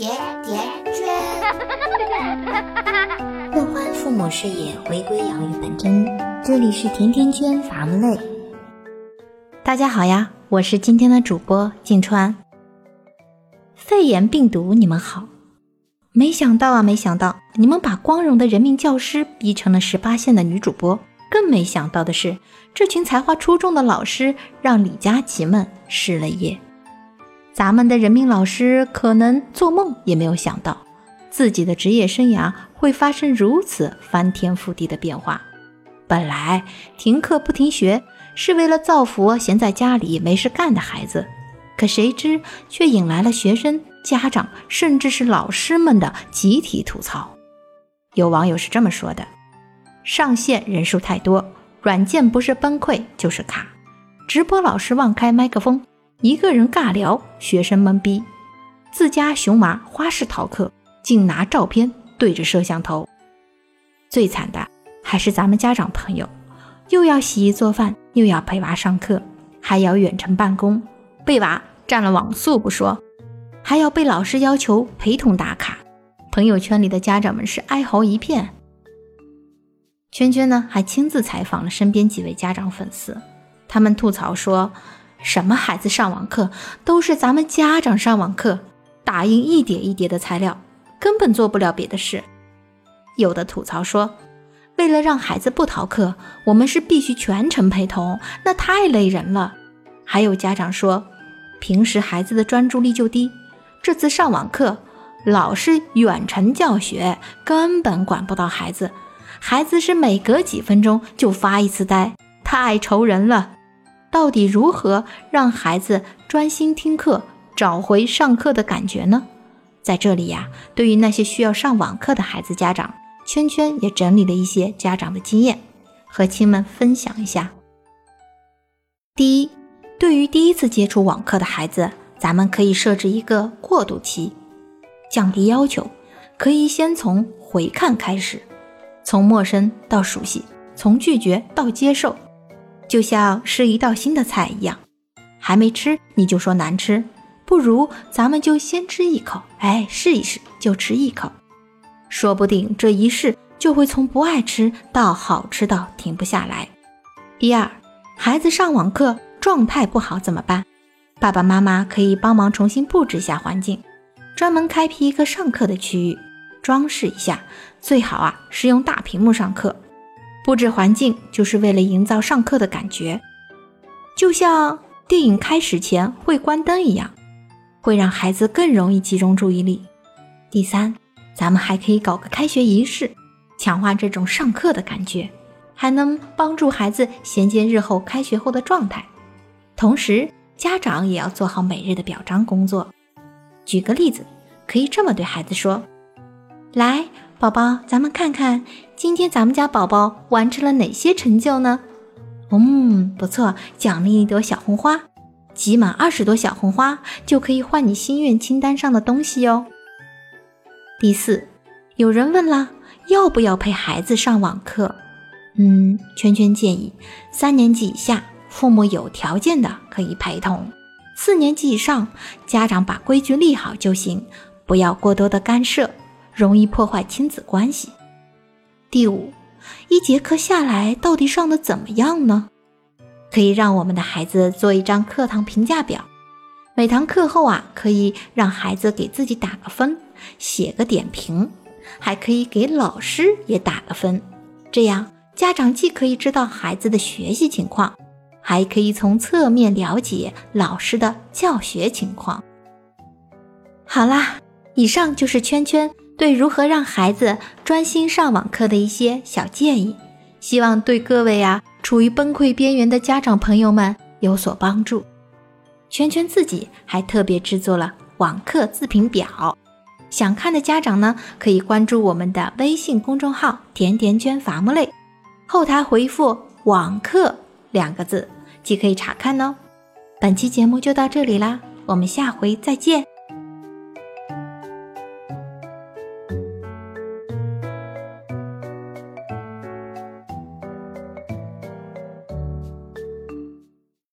甜甜圈。乐欢父母事业，回归养育本真。这里是甜甜圈伐木累。大家好呀，我是今天的主播静川。肺炎病毒，你们好。没想到啊，没想到你们把光荣的人民教师逼成了十八线的女主播。更没想到的是，这群才华出众的老师让李佳琦们失了业。咱们的人民老师可能做梦也没有想到，自己的职业生涯会发生如此翻天覆地的变化。本来停课不停学是为了造福闲在家里没事干的孩子，可谁知却引来了学生、家长，甚至是老师们的集体吐槽。有网友是这么说的。上线人数太多，软件不是崩溃就是卡。直播老师忘开麦克风，一个人尬聊，学生懵逼。自家熊娃花式逃课，竟拿照片对着摄像头。最惨的还是咱们家长朋友，又要洗衣做饭，又要陪娃上课，还要远程办公，被娃占了网速不说，还要被老师要求陪同打卡。朋友圈里的家长们是哀嚎一片。圈圈呢，还亲自采访了身边几位家长粉丝，他们吐槽说：“什么孩子上网课，都是咱们家长上网课，打印一叠一叠的材料，根本做不了别的事。”有的吐槽说：“为了让孩子不逃课，我们是必须全程陪同，那太累人了。”还有家长说：“平时孩子的专注力就低，这次上网课，老师远程教学，根本管不到孩子。”孩子是每隔几分钟就发一次呆，太愁人了。到底如何让孩子专心听课，找回上课的感觉呢？在这里呀，对于那些需要上网课的孩子家长，圈圈也整理了一些家长的经验，和亲们分享一下。第一，对于第一次接触网课的孩子，咱们可以设置一个过渡期，降低要求，可以先从回看开始。从陌生到熟悉，从拒绝到接受，就像是一道新的菜一样，还没吃你就说难吃，不如咱们就先吃一口，哎，试一试就吃一口，说不定这一试就会从不爱吃到好吃到停不下来。第二，孩子上网课状态不好怎么办？爸爸妈妈可以帮忙重新布置一下环境，专门开辟一个上课的区域。装饰一下，最好啊是用大屏幕上课。布置环境就是为了营造上课的感觉，就像电影开始前会关灯一样，会让孩子更容易集中注意力。第三，咱们还可以搞个开学仪式，强化这种上课的感觉，还能帮助孩子衔接日后开学后的状态。同时，家长也要做好每日的表彰工作。举个例子，可以这么对孩子说。来，宝宝，咱们看看今天咱们家宝宝完成了哪些成就呢？嗯，不错，奖励一朵小红花，集满二十朵小红花就可以换你心愿清单上的东西哟。第四，有人问了，要不要陪孩子上网课？嗯，圈圈建议，三年级以下父母有条件的可以陪同，四年级以上家长把规矩立好就行，不要过多的干涉。容易破坏亲子关系。第五，一节课下来到底上的怎么样呢？可以让我们的孩子做一张课堂评价表，每堂课后啊，可以让孩子给自己打个分，写个点评，还可以给老师也打个分。这样家长既可以知道孩子的学习情况，还可以从侧面了解老师的教学情况。好啦，以上就是圈圈。对如何让孩子专心上网课的一些小建议，希望对各位啊处于崩溃边缘的家长朋友们有所帮助。圈圈自己还特别制作了网课自评表，想看的家长呢可以关注我们的微信公众号“甜甜圈伐木累”，后台回复“网课”两个字即可以查看哦。本期节目就到这里啦，我们下回再见。